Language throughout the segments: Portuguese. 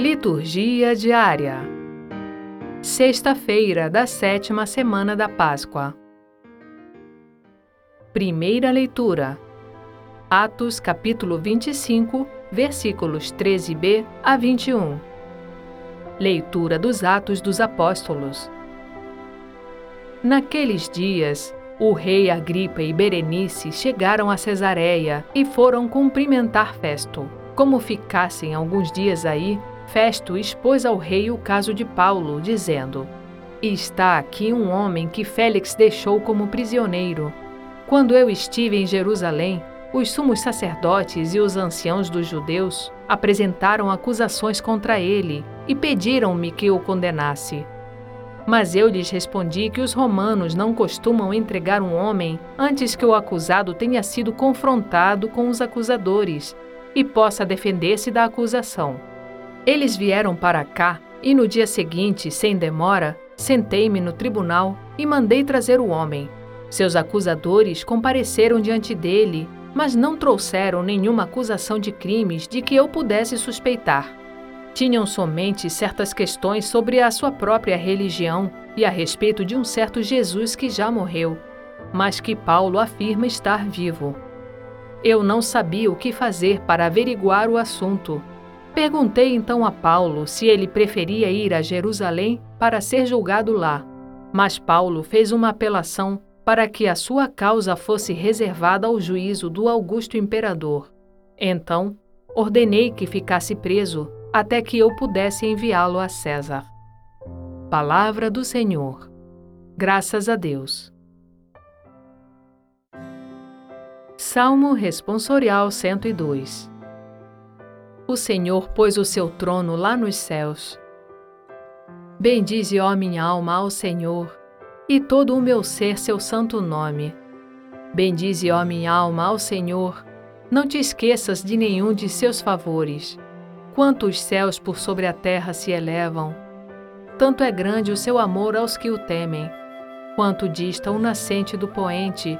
Liturgia diária. Sexta-feira da sétima semana da Páscoa. Primeira leitura. Atos capítulo 25, versículos 13b a 21. Leitura dos Atos dos Apóstolos. Naqueles dias, o rei Agripa e Berenice chegaram a Cesareia e foram cumprimentar Festo. Como ficassem alguns dias aí, Festo expôs ao rei o caso de Paulo, dizendo: Está aqui um homem que Félix deixou como prisioneiro. Quando eu estive em Jerusalém, os sumos sacerdotes e os anciãos dos judeus apresentaram acusações contra ele e pediram-me que o condenasse. Mas eu lhes respondi que os romanos não costumam entregar um homem antes que o acusado tenha sido confrontado com os acusadores e possa defender-se da acusação. Eles vieram para cá e no dia seguinte, sem demora, sentei-me no tribunal e mandei trazer o homem. Seus acusadores compareceram diante dele, mas não trouxeram nenhuma acusação de crimes de que eu pudesse suspeitar. Tinham somente certas questões sobre a sua própria religião e a respeito de um certo Jesus que já morreu, mas que Paulo afirma estar vivo. Eu não sabia o que fazer para averiguar o assunto Perguntei então a Paulo se ele preferia ir a Jerusalém para ser julgado lá, mas Paulo fez uma apelação para que a sua causa fosse reservada ao juízo do Augusto Imperador. Então, ordenei que ficasse preso até que eu pudesse enviá-lo a César. Palavra do Senhor. Graças a Deus. Salmo Responsorial 102 o Senhor pôs o seu trono lá nos céus. Bendize, ó minha alma, ao Senhor, e todo o meu ser seu santo nome. Bendize, ó minha alma, ao Senhor, não te esqueças de nenhum de seus favores. Quanto os céus por sobre a terra se elevam, tanto é grande o seu amor aos que o temem. Quanto dista o nascente do poente,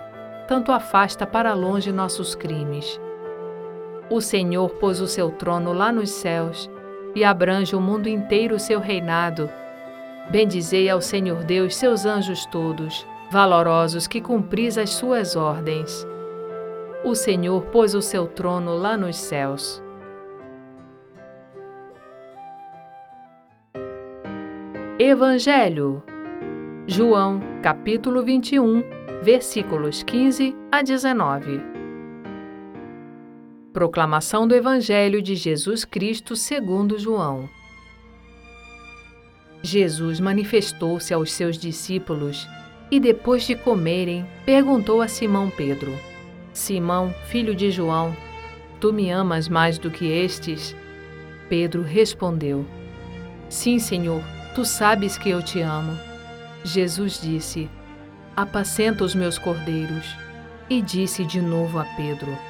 tanto afasta para longe nossos crimes. O Senhor pôs o seu trono lá nos céus e abrange o mundo inteiro o seu reinado. Bendizei ao Senhor Deus seus anjos todos, valorosos que cumpris as suas ordens. O Senhor pôs o seu trono lá nos céus. Evangelho João, capítulo 21, versículos 15 a 19. Proclamação do Evangelho de Jesus Cristo segundo João. Jesus manifestou-se aos seus discípulos e, depois de comerem, perguntou a Simão Pedro: Simão, filho de João, tu me amas mais do que estes? Pedro respondeu: Sim, Senhor, tu sabes que eu te amo. Jesus disse: Apacenta os meus cordeiros. E disse de novo a Pedro: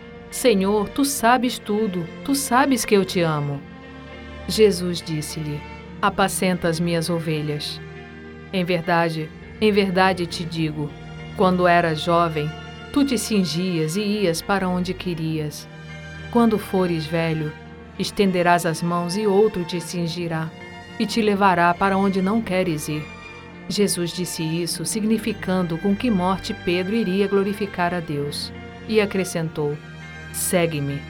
Senhor, tu sabes tudo, tu sabes que eu te amo. Jesus disse-lhe: Apacenta as minhas ovelhas. Em verdade, em verdade te digo: quando eras jovem, tu te cingias e ias para onde querias. Quando fores velho, estenderás as mãos e outro te cingirá e te levará para onde não queres ir. Jesus disse isso, significando com que morte Pedro iria glorificar a Deus, e acrescentou: Segue-me.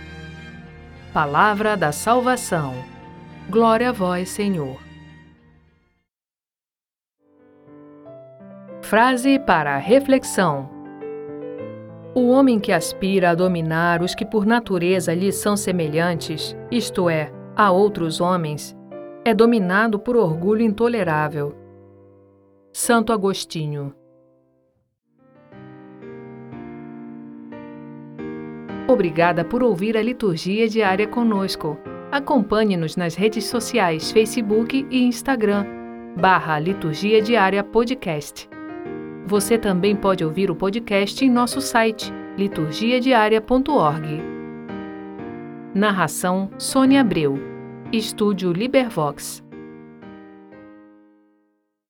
Palavra da salvação. Glória a vós, Senhor. Frase para reflexão. O homem que aspira a dominar os que por natureza lhe são semelhantes, isto é, a outros homens, é dominado por orgulho intolerável. Santo Agostinho Obrigada por ouvir a liturgia diária conosco. Acompanhe-nos nas redes sociais Facebook e Instagram. barra Liturgia Diária Podcast. Você também pode ouvir o podcast em nosso site liturgiadiaria.org. Narração Sônia Abreu. Estúdio Libervox.